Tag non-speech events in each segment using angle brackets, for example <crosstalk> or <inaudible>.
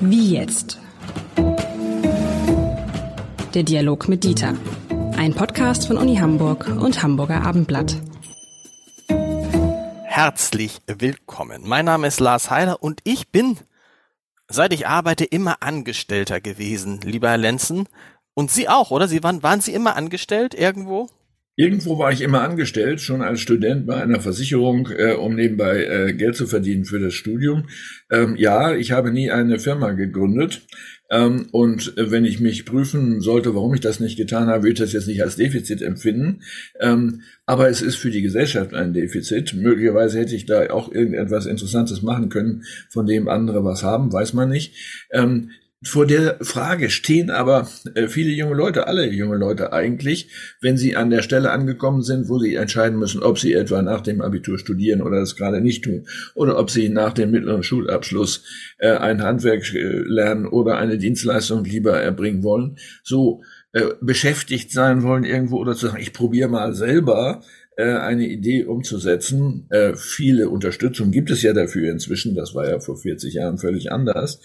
Wie jetzt? Der Dialog mit Dieter. Ein Podcast von Uni Hamburg und Hamburger Abendblatt. Herzlich willkommen. Mein Name ist Lars Heiler und ich bin, seit ich arbeite, immer Angestellter gewesen, lieber Herr Lenzen. Und Sie auch, oder? Sie waren, waren Sie immer angestellt irgendwo? Irgendwo war ich immer angestellt, schon als Student bei einer Versicherung, äh, um nebenbei äh, Geld zu verdienen für das Studium. Ähm, ja, ich habe nie eine Firma gegründet. Ähm, und äh, wenn ich mich prüfen sollte, warum ich das nicht getan habe, würde ich das jetzt nicht als Defizit empfinden. Ähm, aber es ist für die Gesellschaft ein Defizit. Möglicherweise hätte ich da auch irgendetwas Interessantes machen können, von dem andere was haben, weiß man nicht. Vor der Frage stehen aber äh, viele junge Leute, alle junge Leute eigentlich, wenn sie an der Stelle angekommen sind, wo sie entscheiden müssen, ob sie etwa nach dem Abitur studieren oder das gerade nicht tun, oder ob sie nach dem mittleren Schulabschluss äh, ein Handwerk äh, lernen oder eine Dienstleistung lieber erbringen wollen, so beschäftigt sein wollen irgendwo oder zu sagen, ich probiere mal selber eine Idee umzusetzen. Äh, viele Unterstützung gibt es ja dafür inzwischen. Das war ja vor 40 Jahren völlig anders.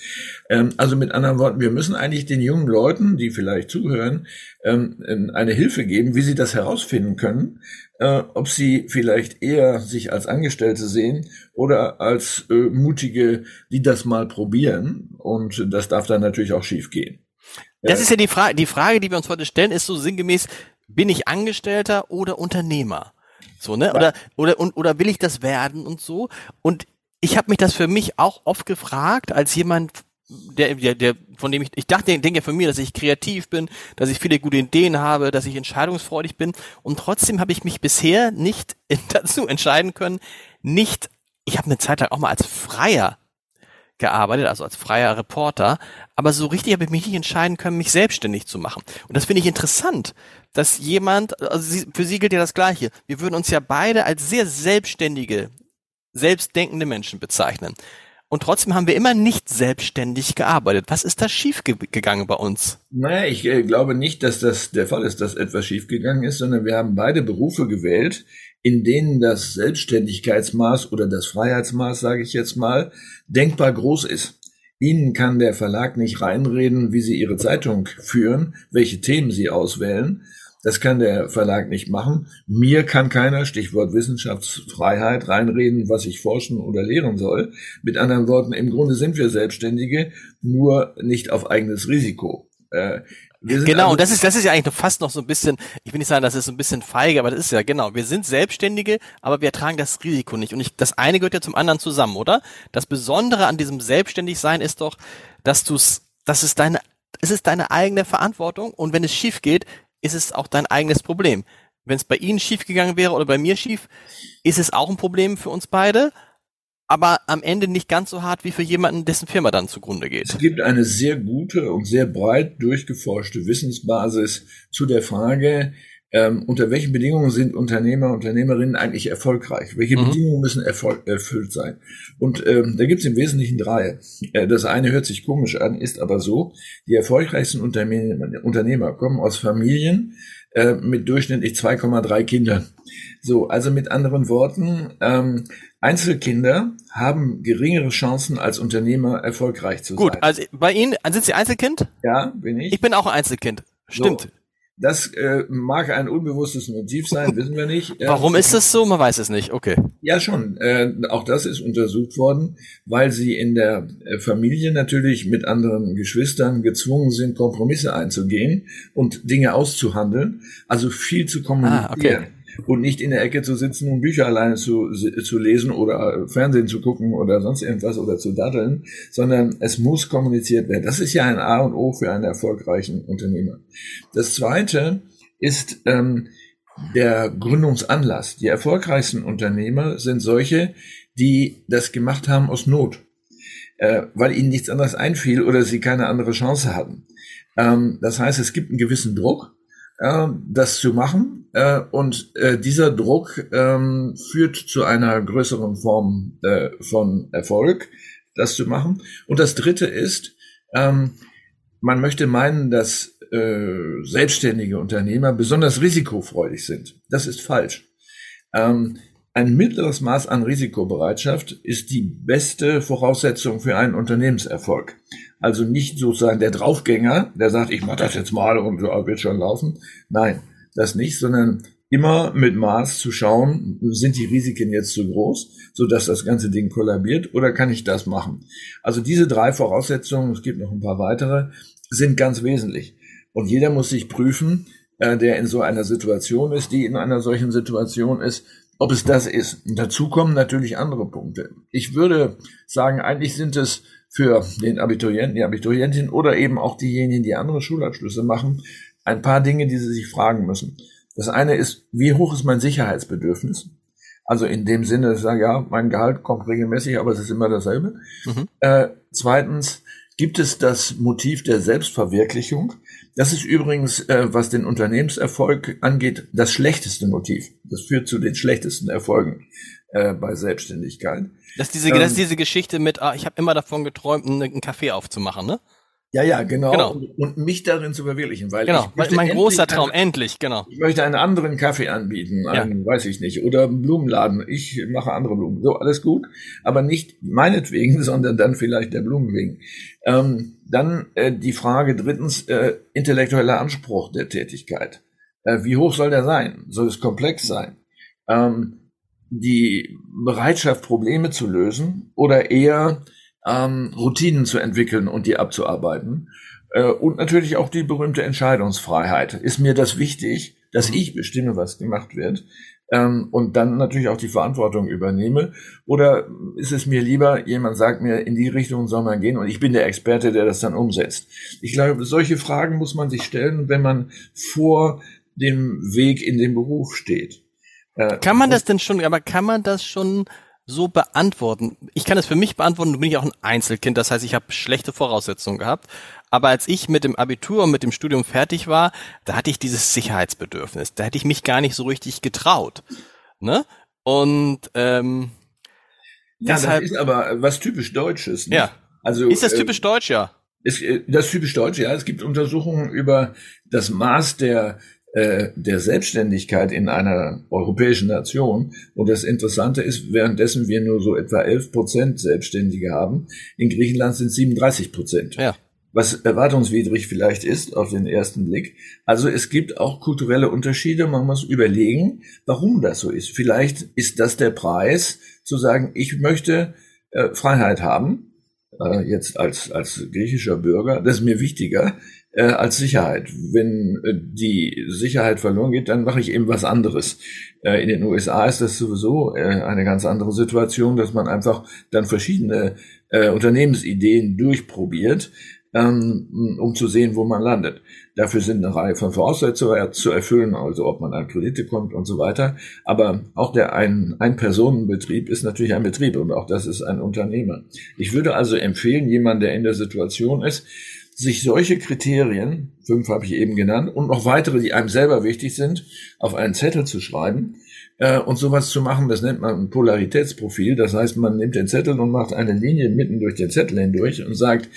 Ähm, also mit anderen Worten, wir müssen eigentlich den jungen Leuten, die vielleicht zuhören, ähm, eine Hilfe geben, wie sie das herausfinden können, äh, ob sie vielleicht eher sich als Angestellte sehen oder als äh, mutige, die das mal probieren. Und das darf dann natürlich auch schief gehen. Das ist ja die Frage, die Frage, die wir uns heute stellen, ist so sinngemäß, bin ich Angestellter oder Unternehmer? So, ne? Oder, oder, und, oder will ich das werden und so? Und ich habe mich das für mich auch oft gefragt, als jemand, der, der, der, von dem ich, ich dachte, denke ja von mir, dass ich kreativ bin, dass ich viele gute Ideen habe, dass ich entscheidungsfreudig bin. Und trotzdem habe ich mich bisher nicht <laughs> dazu entscheiden können, nicht, ich habe eine Zeit lang auch mal als Freier gearbeitet, also als freier Reporter, aber so richtig habe ich mich nicht entscheiden können, mich selbstständig zu machen. Und das finde ich interessant, dass jemand, also für sie gilt ja das Gleiche. Wir würden uns ja beide als sehr selbstständige, selbstdenkende Menschen bezeichnen. Und trotzdem haben wir immer nicht selbstständig gearbeitet. Was ist da schiefgegangen bei uns? Naja, ich äh, glaube nicht, dass das der Fall ist, dass etwas schiefgegangen ist, sondern wir haben beide Berufe gewählt, in denen das Selbstständigkeitsmaß oder das Freiheitsmaß, sage ich jetzt mal, denkbar groß ist. Ihnen kann der Verlag nicht reinreden, wie Sie Ihre Zeitung führen, welche Themen Sie auswählen. Das kann der Verlag nicht machen. Mir kann keiner, Stichwort Wissenschaftsfreiheit, reinreden, was ich forschen oder lehren soll. Mit anderen Worten, im Grunde sind wir Selbstständige, nur nicht auf eigenes Risiko. Äh, genau, also und das ist, das ist ja eigentlich fast noch so ein bisschen, ich will nicht sagen, das ist so ein bisschen feige, aber das ist ja genau. Wir sind Selbstständige, aber wir tragen das Risiko nicht. Und ich, das eine gehört ja zum anderen zusammen, oder? Das Besondere an diesem Selbstständigsein ist doch, dass du es, das ist deine, es ist deine eigene Verantwortung und wenn es schief geht, ist es auch dein eigenes Problem. Wenn es bei Ihnen schief gegangen wäre oder bei mir schief, ist es auch ein Problem für uns beide aber am Ende nicht ganz so hart wie für jemanden, dessen Firma dann zugrunde geht. Es gibt eine sehr gute und sehr breit durchgeforschte Wissensbasis zu der Frage, ähm, unter welchen Bedingungen sind Unternehmer, Unternehmerinnen eigentlich erfolgreich? Welche mhm. Bedingungen müssen erfüllt sein? Und ähm, da gibt es im Wesentlichen drei. Äh, das eine hört sich komisch an, ist aber so. Die erfolgreichsten Unternehmer, Unternehmer kommen aus Familien äh, mit durchschnittlich 2,3 Kindern. So, also mit anderen Worten, ähm, Einzelkinder haben geringere Chancen als Unternehmer erfolgreich zu Gut, sein. Gut, also bei Ihnen sind Sie Einzelkind? Ja, bin ich. Ich bin auch ein Einzelkind. Stimmt. So. Das äh, mag ein unbewusstes Motiv sein, wissen wir nicht. <laughs> Warum ist das so? Man weiß es nicht. Okay. Ja, schon. Äh, auch das ist untersucht worden, weil sie in der äh, Familie natürlich mit anderen Geschwistern gezwungen sind, Kompromisse einzugehen und Dinge auszuhandeln, also viel zu kommunizieren. Ah, okay und nicht in der Ecke zu sitzen und Bücher alleine zu, zu lesen oder Fernsehen zu gucken oder sonst irgendwas oder zu daddeln, sondern es muss kommuniziert werden. Das ist ja ein A und O für einen erfolgreichen Unternehmer. Das Zweite ist ähm, der Gründungsanlass. Die erfolgreichsten Unternehmer sind solche, die das gemacht haben aus Not, äh, weil ihnen nichts anderes einfiel oder sie keine andere Chance hatten. Ähm, das heißt, es gibt einen gewissen Druck äh, das zu machen. Äh, und äh, dieser Druck ähm, führt zu einer größeren Form äh, von Erfolg, das zu machen. Und das Dritte ist, ähm, man möchte meinen, dass äh, selbstständige Unternehmer besonders risikofreudig sind. Das ist falsch. Ähm, ein mittleres Maß an Risikobereitschaft ist die beste Voraussetzung für einen Unternehmenserfolg. Also nicht sozusagen der Draufgänger, der sagt, ich mache das jetzt mal und ja, wird schon laufen. Nein, das nicht, sondern immer mit Maß zu schauen, sind die Risiken jetzt zu groß, so dass das ganze Ding kollabiert oder kann ich das machen? Also diese drei Voraussetzungen, es gibt noch ein paar weitere, sind ganz wesentlich. Und jeder muss sich prüfen, äh, der in so einer Situation ist, die in einer solchen Situation ist, ob es das ist. Und dazu kommen natürlich andere Punkte. Ich würde sagen, eigentlich sind es für den Abiturienten, die Abiturientin oder eben auch diejenigen, die andere Schulabschlüsse machen, ein paar Dinge, die sie sich fragen müssen. Das eine ist, wie hoch ist mein Sicherheitsbedürfnis? Also in dem Sinne, dass ich sage, ja, mein Gehalt kommt regelmäßig, aber es ist immer dasselbe. Mhm. Äh, zweitens, gibt es das Motiv der Selbstverwirklichung? Das ist übrigens, äh, was den Unternehmenserfolg angeht, das schlechteste Motiv. Das führt zu den schlechtesten Erfolgen äh, bei Selbstständigkeit. Das ist diese, ähm, das ist diese Geschichte mit, ah, ich habe immer davon geträumt, einen, einen Kaffee aufzumachen, ne? Ja, ja, genau. genau. Und, mich darin zu verwirklichen, weil genau. ich mein großer Traum, einen, endlich, genau. Ich möchte einen anderen Kaffee anbieten, einen, ja. weiß ich nicht, oder einen Blumenladen. Ich mache andere Blumen. So, alles gut, aber nicht meinetwegen, <laughs> sondern dann vielleicht der Blumen wegen. Ähm, dann äh, die Frage drittens, äh, intellektueller Anspruch der Tätigkeit. Äh, wie hoch soll der sein? Soll es komplex sein? Ähm, die Bereitschaft, Probleme zu lösen oder eher ähm, Routinen zu entwickeln und die abzuarbeiten. Äh, und natürlich auch die berühmte Entscheidungsfreiheit. Ist mir das wichtig, dass mhm. ich bestimme, was gemacht wird? Ähm, und dann natürlich auch die Verantwortung übernehme? Oder ist es mir lieber, jemand sagt mir, in die Richtung soll man gehen und ich bin der Experte, der das dann umsetzt? Ich glaube, solche Fragen muss man sich stellen, wenn man vor dem Weg in den Beruf steht. Äh, kann man das denn schon, aber kann man das schon so beantworten. Ich kann es für mich beantworten, du bin ich auch ein Einzelkind, das heißt, ich habe schlechte Voraussetzungen gehabt. Aber als ich mit dem Abitur und mit dem Studium fertig war, da hatte ich dieses Sicherheitsbedürfnis. Da hätte ich mich gar nicht so richtig getraut. Ne? Und ähm, ja, deshalb, das ist aber was typisch Deutsches. Ne? Ja. Also ist das äh, typisch äh, deutsch, ja? Ist, äh, das typisch deutsch, ja. Es gibt Untersuchungen über das Maß der äh, der Selbstständigkeit in einer europäischen Nation. Und das Interessante ist, währenddessen wir nur so etwa 11 Prozent Selbstständige haben, in Griechenland sind 37 Prozent. Ja. Was erwartungswidrig vielleicht ist auf den ersten Blick. Also es gibt auch kulturelle Unterschiede. Man muss überlegen, warum das so ist. Vielleicht ist das der Preis, zu sagen, ich möchte äh, Freiheit haben, äh, jetzt als, als griechischer Bürger. Das ist mir wichtiger äh, als Sicherheit. Wenn äh, die Sicherheit verloren geht, dann mache ich eben was anderes. Äh, in den USA ist das sowieso äh, eine ganz andere Situation, dass man einfach dann verschiedene äh, Unternehmensideen durchprobiert, ähm, um zu sehen, wo man landet. Dafür sind eine Reihe von Voraussetzungen zu erfüllen, also ob man an Kredite kommt und so weiter. Aber auch der ein, ein Personenbetrieb ist natürlich ein Betrieb und auch das ist ein Unternehmer. Ich würde also empfehlen, jemand, der in der Situation ist, sich solche Kriterien, fünf habe ich eben genannt, und noch weitere, die einem selber wichtig sind, auf einen Zettel zu schreiben äh, und sowas zu machen, das nennt man ein Polaritätsprofil. Das heißt, man nimmt den Zettel und macht eine Linie mitten durch den Zettel hindurch und sagt,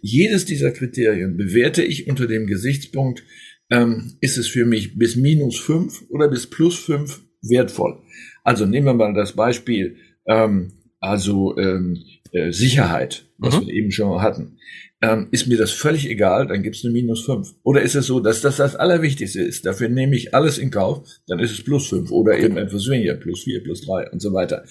jedes dieser Kriterien bewerte ich unter dem Gesichtspunkt, ähm, ist es für mich bis minus fünf oder bis plus fünf wertvoll. Also nehmen wir mal das Beispiel, ähm, also ähm, äh, Sicherheit, was mhm. wir eben schon hatten ähm, ist mir das völlig egal, dann gibt's eine minus fünf. Oder ist es so, dass das das Allerwichtigste ist, dafür nehme ich alles in Kauf, dann ist es plus fünf oder eben etwas weniger, plus vier, plus drei und so weiter.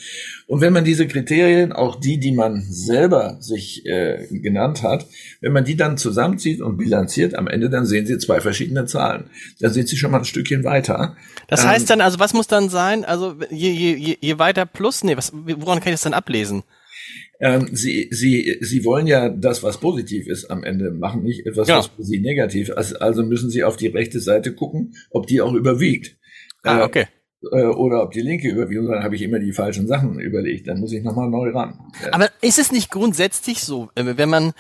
Und wenn man diese Kriterien, auch die, die man selber sich äh, genannt hat, wenn man die dann zusammenzieht und bilanziert am Ende, dann sehen Sie zwei verschiedene Zahlen. Da sind Sie schon mal ein Stückchen weiter. Das heißt ähm, dann, also was muss dann sein? Also je, je, je weiter plus, nee, was, woran kann ich das dann ablesen? Ähm, sie, sie, sie wollen ja das, was positiv ist, am Ende machen, nicht etwas, ja. was für sie negativ ist. Also müssen sie auf die rechte Seite gucken, ob die auch überwiegt. Ah, äh, okay. Äh, oder ob die linke überwiegt. Und dann habe ich immer die falschen Sachen überlegt. Dann muss ich nochmal neu ran. Ja. Aber ist es nicht grundsätzlich so, äh, wenn man,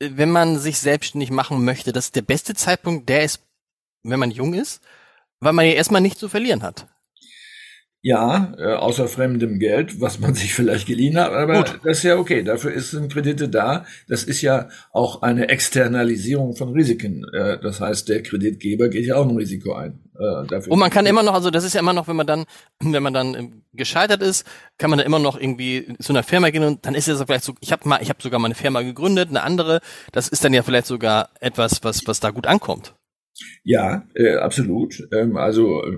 wenn man sich selbstständig machen möchte, dass der beste Zeitpunkt der ist, wenn man jung ist? Weil man ja erstmal nichts zu verlieren hat. Ja, äh, außer fremdem Geld, was man <laughs> sich vielleicht geliehen hat, aber Gut. das ist ja okay. Dafür ist sind Kredite da. Das ist ja auch eine Externalisierung von Risiken. Äh, das heißt, der Kreditgeber geht ja auch ein Risiko ein. äh. Und man kann immer noch, also das ist ja immer noch, wenn man dann, <clears throat> wenn man dann ähm, gescheitert ist, kann man dann immer noch irgendwie zu einer Firma gehen und dann ist es vielleicht so, ich habe mal, ich habe sogar mal eine Firma gegründet, eine andere, das ist dann ja vielleicht sogar etwas, was was da gut ankommt. Ja, äh, absolut. Ähm, also äh,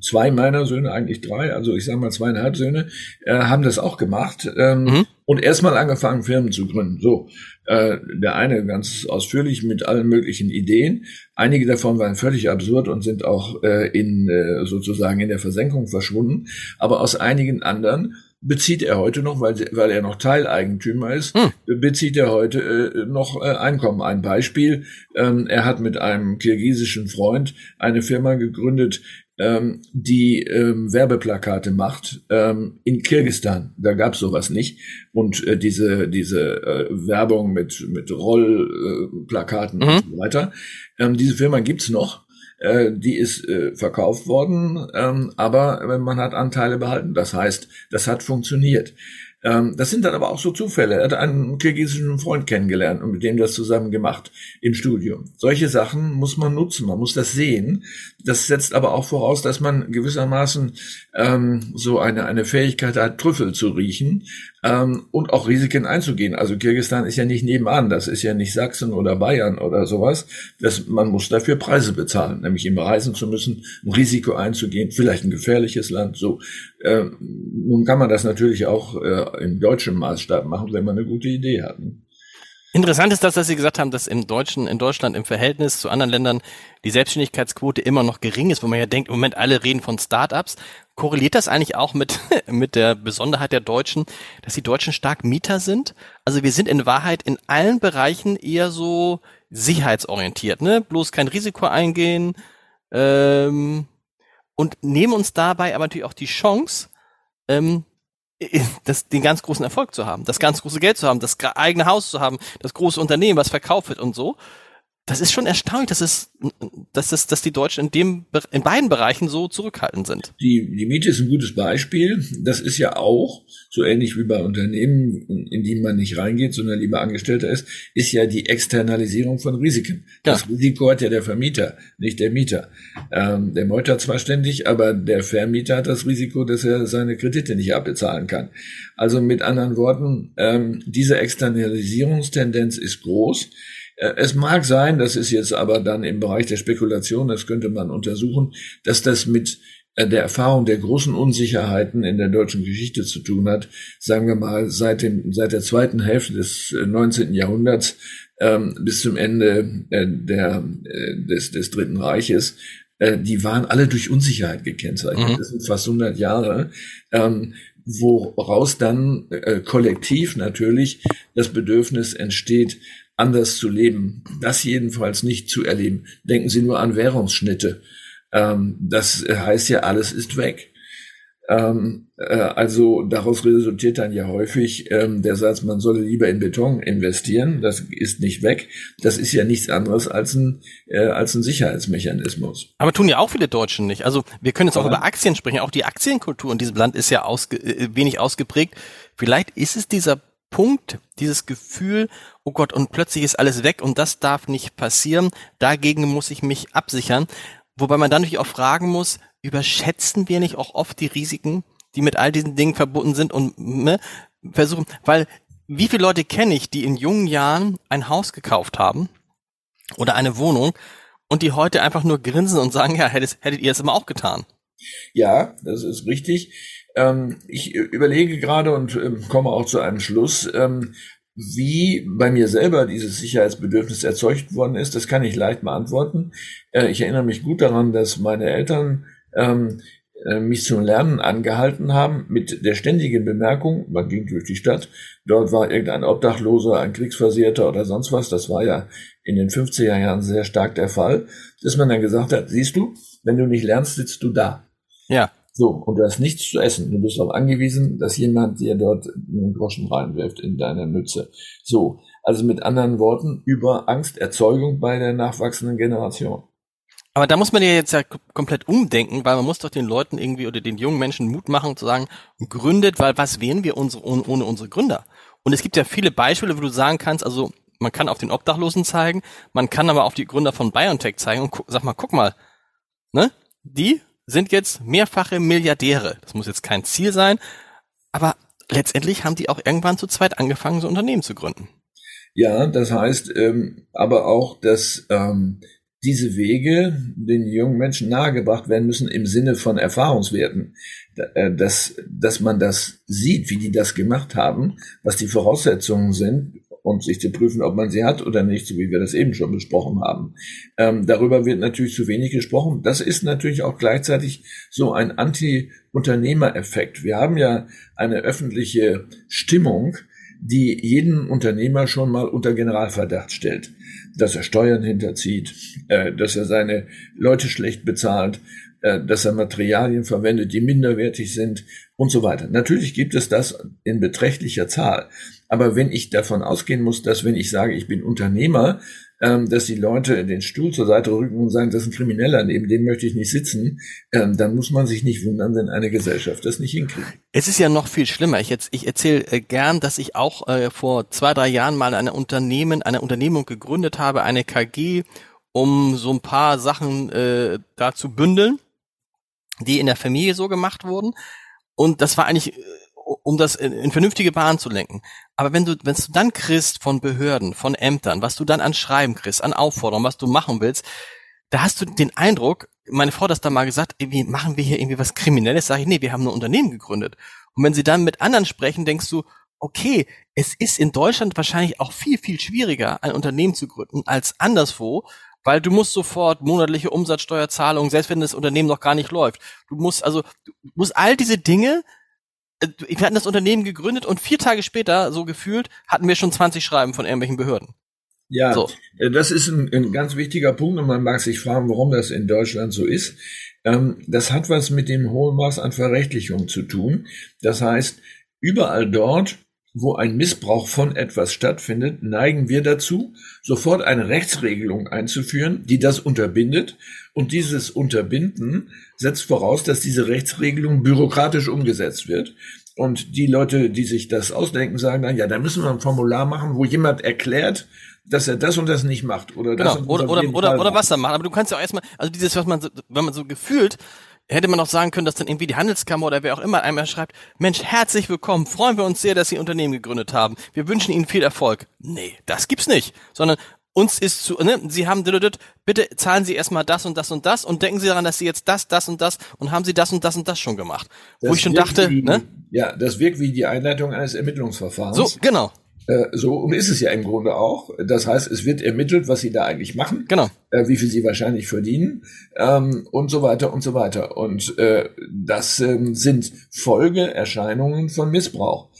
zwei meiner Söhne, eigentlich drei, also ich sage mal zweieinhalb Söhne, äh, haben das auch gemacht ähm, mhm. und erstmal angefangen, Firmen zu gründen. So, äh, der eine ganz ausführlich mit allen möglichen Ideen. Einige davon waren völlig absurd und sind auch äh, in äh, sozusagen in der Versenkung verschwunden. Aber aus einigen anderen bezieht er heute noch, weil, weil er noch Teileigentümer ist, hm. bezieht er heute äh, noch äh, Einkommen. Ein Beispiel, ähm, er hat mit einem kirgisischen Freund eine Firma gegründet, ähm, die ähm, Werbeplakate macht ähm, in Kirgistan. Da gab's sowas nicht. Und äh, diese, diese äh, Werbung mit, mit Rollplakaten äh, mhm. und so weiter. Ähm, diese Firma gibt's noch. Äh, die ist äh, verkauft worden, ähm, aber man hat Anteile behalten. Das heißt, das hat funktioniert. Ähm, das sind dann aber auch so Zufälle. Er hat einen kirgisischen Freund kennengelernt und mit dem das zusammen gemacht im Studium. Solche Sachen muss man nutzen, man muss das sehen. Das setzt aber auch voraus, dass man gewissermaßen ähm, so eine, eine Fähigkeit hat, Trüffel zu riechen ähm, und auch Risiken einzugehen. Also Kirgistan ist ja nicht nebenan, das ist ja nicht Sachsen oder Bayern oder sowas. Das, man muss dafür Preise bezahlen, nämlich immer reisen zu müssen, ein Risiko einzugehen, vielleicht ein gefährliches Land. So, äh, nun kann man das natürlich auch äh, im deutschen Maßstab machen, wenn man eine gute Idee hat. Ne? Interessant ist das, dass Sie gesagt haben, dass im Deutschen, in Deutschland im Verhältnis zu anderen Ländern die Selbstständigkeitsquote immer noch gering ist, wo man ja denkt, im Moment alle reden von Startups. Korreliert das eigentlich auch mit, <laughs> mit der Besonderheit der Deutschen, dass die Deutschen stark Mieter sind? Also wir sind in Wahrheit in allen Bereichen eher so sicherheitsorientiert, ne? Bloß kein Risiko eingehen, ähm, und nehmen uns dabei aber natürlich auch die Chance, ähm, das, den ganz großen Erfolg zu haben, das ganz große Geld zu haben, das eigene Haus zu haben, das große Unternehmen, was verkauft wird und so das ist schon erstaunlich, dass es, dass es, dass die Deutschen in dem, in beiden Bereichen so zurückhaltend sind. Die, die Miete ist ein gutes Beispiel. Das ist ja auch, so ähnlich wie bei Unternehmen, in die man nicht reingeht, sondern lieber Angestellter ist, ist ja die Externalisierung von Risiken. Ja. Das Risiko hat ja der Vermieter, nicht der Mieter. Ähm, der meutert zwar ständig, aber der Vermieter hat das Risiko, dass er seine Kredite nicht abbezahlen kann. Also mit anderen Worten, ähm, diese Externalisierungstendenz ist groß. Äh, es mag sein, das ist jetzt aber dann im Bereich der Spekulation, das könnte man untersuchen, dass das mit äh, der Erfahrung der großen Unsicherheiten in der deutschen Geschichte zu tun hat, sagen wir mal seit dem seit der zweiten Hälfte des 19. Äh, Jahrhunderts ähm, bis zum Ende äh, der äh, des des Dritten Reiches, äh, die waren alle durch Unsicherheit gekennzeichnet. Mhm. Das sind fast 100 Jahre. Ähm, woraus dann äh, kollektiv natürlich das Bedürfnis entsteht, anders zu leben. Das jedenfalls nicht zu erleben. Denken Sie nur an Währungsschnitte. Ähm, das heißt ja, alles ist weg. Ähm, äh, also daraus resultiert dann ja häufig ähm, der Satz, man solle lieber in Beton investieren. Das ist nicht weg. Das ist ja nichts anderes als ein, äh, als ein Sicherheitsmechanismus. Aber tun ja auch viele Deutschen nicht. Also wir können jetzt auch ja. über Aktien sprechen. Auch die Aktienkultur in diesem Land ist ja ausge äh, wenig ausgeprägt. Vielleicht ist es dieser Punkt, dieses Gefühl, oh Gott, und plötzlich ist alles weg und das darf nicht passieren, dagegen muss ich mich absichern. Wobei man dann natürlich auch fragen muss, überschätzen wir nicht auch oft die Risiken, die mit all diesen Dingen verbunden sind und ne, versuchen, weil wie viele Leute kenne ich, die in jungen Jahren ein Haus gekauft haben oder eine Wohnung und die heute einfach nur grinsen und sagen, ja, hättet, hättet ihr es immer auch getan. Ja, das ist richtig. Ähm, ich überlege gerade und ähm, komme auch zu einem Schluss, ähm, wie bei mir selber dieses Sicherheitsbedürfnis erzeugt worden ist. Das kann ich leicht beantworten. Äh, ich erinnere mich gut daran, dass meine Eltern ähm, äh, mich zum Lernen angehalten haben mit der ständigen Bemerkung, man ging durch die Stadt, dort war irgendein Obdachloser, ein Kriegsversehrter oder sonst was, das war ja in den 50er Jahren sehr stark der Fall, dass man dann gesagt hat, siehst du, wenn du nicht lernst, sitzt du da. Ja. So, und du hast nichts zu essen. Du bist darauf angewiesen, dass jemand dir dort einen Groschen reinwirft in deine Mütze. So, also mit anderen Worten, über Angsterzeugung bei der nachwachsenden Generation. Aber da muss man ja jetzt ja komplett umdenken, weil man muss doch den Leuten irgendwie oder den jungen Menschen Mut machen zu sagen, gründet, weil was wären wir unsere, ohne unsere Gründer? Und es gibt ja viele Beispiele, wo du sagen kannst, also man kann auf den Obdachlosen zeigen, man kann aber auf die Gründer von BioNTech zeigen und sag mal, guck mal, ne? die sind jetzt mehrfache Milliardäre. Das muss jetzt kein Ziel sein, aber letztendlich haben die auch irgendwann zu zweit angefangen, so Unternehmen zu gründen. Ja, das heißt ähm, aber auch, dass ähm, diese Wege den jungen Menschen nahegebracht werden müssen im Sinne von Erfahrungswerten, äh, dass, dass man das sieht, wie die das gemacht haben, was die Voraussetzungen sind und sich zu prüfen, ob man sie hat oder nicht, so wie wir das eben schon besprochen haben. Ähm, darüber wird natürlich zu wenig gesprochen. Das ist natürlich auch gleichzeitig so ein Anti-Unternehmer-Effekt. Wir haben ja eine öffentliche Stimmung, die jeden Unternehmer schon mal unter Generalverdacht stellt. Dass er Steuern hinterzieht, äh, dass er seine Leute schlecht bezahlt, dass er Materialien verwendet, die minderwertig sind und so weiter. Natürlich gibt es das in beträchtlicher Zahl. Aber wenn ich davon ausgehen muss, dass wenn ich sage, ich bin Unternehmer, ähm, dass die Leute den Stuhl zur Seite rücken und sagen, das ist ein Krimineller, neben dem möchte ich nicht sitzen, ähm, dann muss man sich nicht wundern, wenn eine Gesellschaft das nicht hinkriegt. Es ist ja noch viel schlimmer. Ich, ich erzähle äh, gern, dass ich auch äh, vor zwei, drei Jahren mal eine Unternehmen, eine Unternehmung gegründet habe, eine KG, um so ein paar Sachen äh, da zu bündeln die in der Familie so gemacht wurden. Und das war eigentlich, äh, um das in, in vernünftige Bahnen zu lenken. Aber wenn du, wenn du dann kriegst von Behörden, von Ämtern, was du dann an Schreiben kriegst, an Aufforderungen, was du machen willst, da hast du den Eindruck, meine Frau hat das da mal gesagt, irgendwie machen wir hier irgendwie was Kriminelles, sage ich, nee, wir haben ein Unternehmen gegründet. Und wenn sie dann mit anderen sprechen, denkst du, okay, es ist in Deutschland wahrscheinlich auch viel, viel schwieriger, ein Unternehmen zu gründen als anderswo, weil du musst sofort monatliche Umsatzsteuerzahlungen, selbst wenn das Unternehmen noch gar nicht läuft. Du musst also, du musst all diese Dinge, äh, wir hatten das Unternehmen gegründet und vier Tage später, so gefühlt, hatten wir schon 20 Schreiben von irgendwelchen Behörden. Ja, so. Äh, das ist ein, ein, ganz wichtiger Punkt und man mag sich fragen, warum das in Deutschland so ist. Ähm, das hat was mit dem hohen Maß an Verrechtlichung zu tun. Das heißt, überall dort, wo ein Missbrauch von etwas stattfindet, neigen wir dazu, sofort eine Rechtsregelung einzuführen, die das unterbindet. Und dieses Unterbinden setzt voraus, dass diese Rechtsregelung bürokratisch umgesetzt wird. Und die Leute, die sich das ausdenken, sagen dann, ja, da müssen wir ein Formular machen, wo jemand erklärt, dass er das und das nicht macht oder das genau. oder oder oder, oder was er macht. Aber du kannst ja auch erstmal, also dieses, was man, so, wenn man so gefühlt hätte man auch sagen können, dass dann irgendwie die Handelskammer oder wer auch immer einmal schreibt, Mensch, herzlich willkommen, freuen wir uns sehr, dass Sie Unternehmen gegründet haben. Wir wünschen Ihnen viel Erfolg. Nee, das gibt's nicht. Sondern uns ist zu, ne, Sie haben, bitte zahlen Sie erstmal das und das und das und denken Sie daran, dass Sie jetzt das, das und das und haben Sie das und das und das schon gemacht. Das Wo ich schon dachte, wie, ne? Ja, das wirkt wie die Einleitung eines Ermittlungsverfahrens. So, genau. Äh, so und ist es ja im Grunde auch. Das heißt, es wird ermittelt, was sie da eigentlich machen, genau. äh, wie viel sie wahrscheinlich verdienen ähm, und so weiter und so weiter. Und äh, das ähm, sind Folgeerscheinungen von Missbrauch.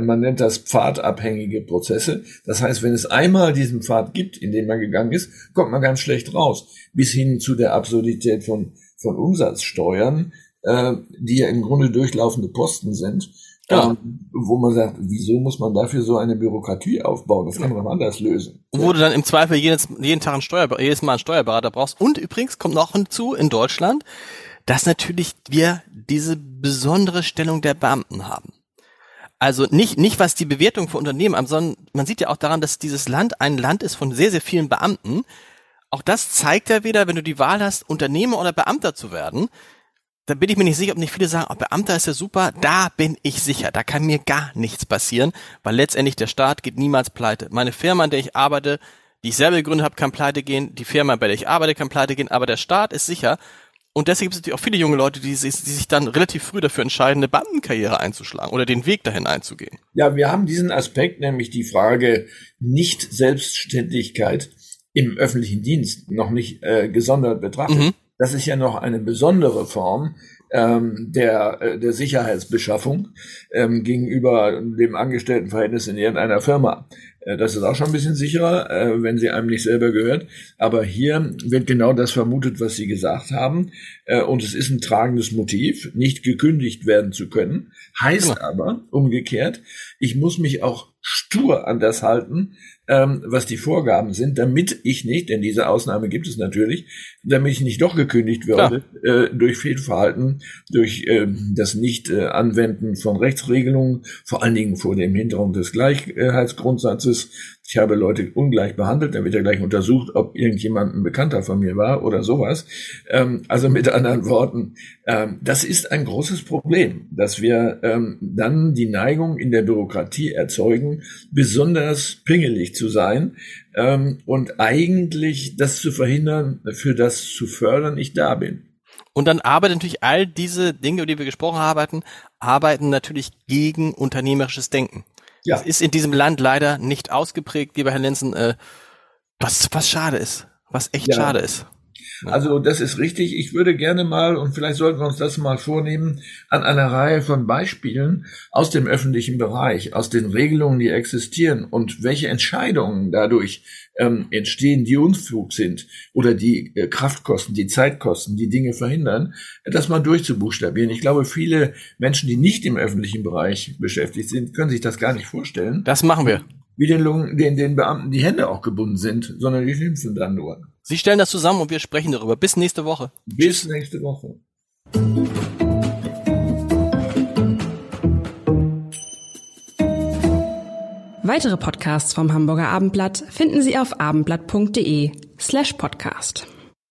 Man nennt das pfadabhängige Prozesse. Das heißt, wenn es einmal diesen Pfad gibt, in den man gegangen ist, kommt man ganz schlecht raus. Bis hin zu der Absurdität von, von Umsatzsteuern, äh, die ja im Grunde durchlaufende Posten sind ja. Ähm, wo man sagt, wieso muss man dafür so eine Bürokratie aufbauen? Das kann man anders lösen. Und wo du dann im Zweifel jedes, jeden Tag einen Steuerberater, jedes Mal einen Steuerberater brauchst. Und übrigens kommt noch hinzu in Deutschland, dass natürlich wir diese besondere Stellung der Beamten haben. Also nicht, nicht was die Bewertung für Unternehmen am, sondern man sieht ja auch daran, dass dieses Land ein Land ist von sehr, sehr vielen Beamten. Auch das zeigt ja wieder, wenn du die Wahl hast, Unternehmer oder Beamter zu werden, da bin ich mir nicht sicher, ob nicht viele sagen, oh, Beamter ist ja super, da bin ich sicher, da kann mir gar nichts passieren, weil letztendlich der Staat geht niemals pleite. Meine Firma, an der ich arbeite, die ich selber gegründet habe, kann pleite gehen, die Firma, bei der ich arbeite, kann pleite gehen, aber der Staat ist sicher. Und deswegen gibt es natürlich auch viele junge Leute, die sich, die sich dann relativ früh dafür entscheiden, eine Beamtenkarriere einzuschlagen oder den Weg dahin einzugehen. Ja, wir haben diesen Aspekt, nämlich die Frage Nicht-Selbstständigkeit im öffentlichen Dienst noch nicht äh, gesondert betrachtet. Mhm. Das ist ja noch eine besondere Form ähm, der, äh, der Sicherheitsbeschaffung ähm, gegenüber dem Angestelltenverhältnis in irgendeiner Firma. Äh, das ist auch schon ein bisschen sicherer, äh, wenn sie einem nicht selber gehört. Aber hier wird genau das vermutet, was Sie gesagt haben. Äh, und es ist ein tragendes Motiv, nicht gekündigt werden zu können. Heißt aber umgekehrt, ich muss mich auch stur an das halten, ähm, was die Vorgaben sind, damit ich nicht, denn diese Ausnahme gibt es natürlich, damit ich nicht doch gekündigt werde äh, durch Fehlverhalten, durch äh, das Nicht-Anwenden von Rechtsregelungen, vor allen Dingen vor dem Hintergrund des Gleichheitsgrundsatzes, ich habe Leute ungleich behandelt, dann wird ja gleich untersucht, ob irgendjemand ein Bekannter von mir war oder sowas. Ähm, also mit anderen Worten, ähm, das ist ein großes Problem, dass wir ähm, dann die Neigung in der Bürokratie erzeugen, besonders pingelig zu sein ähm, und eigentlich das zu verhindern, für das zu fördern, ich da bin. Und dann arbeiten natürlich all diese Dinge, über die wir gesprochen haben, arbeiten natürlich gegen unternehmerisches Denken. Ja. Das ist in diesem Land leider nicht ausgeprägt, lieber Herr Lenzen, äh, was, was schade ist, was echt ja. schade ist. Also das ist richtig. Ich würde gerne mal, und vielleicht sollten wir uns das mal vornehmen, an einer Reihe von Beispielen aus dem öffentlichen Bereich, aus den Regelungen, die existieren und welche Entscheidungen dadurch ähm, entstehen, die Unfug sind oder die äh, Kraftkosten, die Zeitkosten, die Dinge verhindern, das mal durchzubuchstabieren. Ich glaube, viele Menschen, die nicht im öffentlichen Bereich beschäftigt sind, können sich das gar nicht vorstellen. Das machen wir. Wie den, den, den Beamten die Hände auch gebunden sind, sondern die schimpfen dann nur. Sie stellen das zusammen und wir sprechen darüber. Bis nächste Woche. Bis Tschüss. nächste Woche. Weitere Podcasts vom Hamburger Abendblatt finden Sie auf abendblatt.de slash podcast.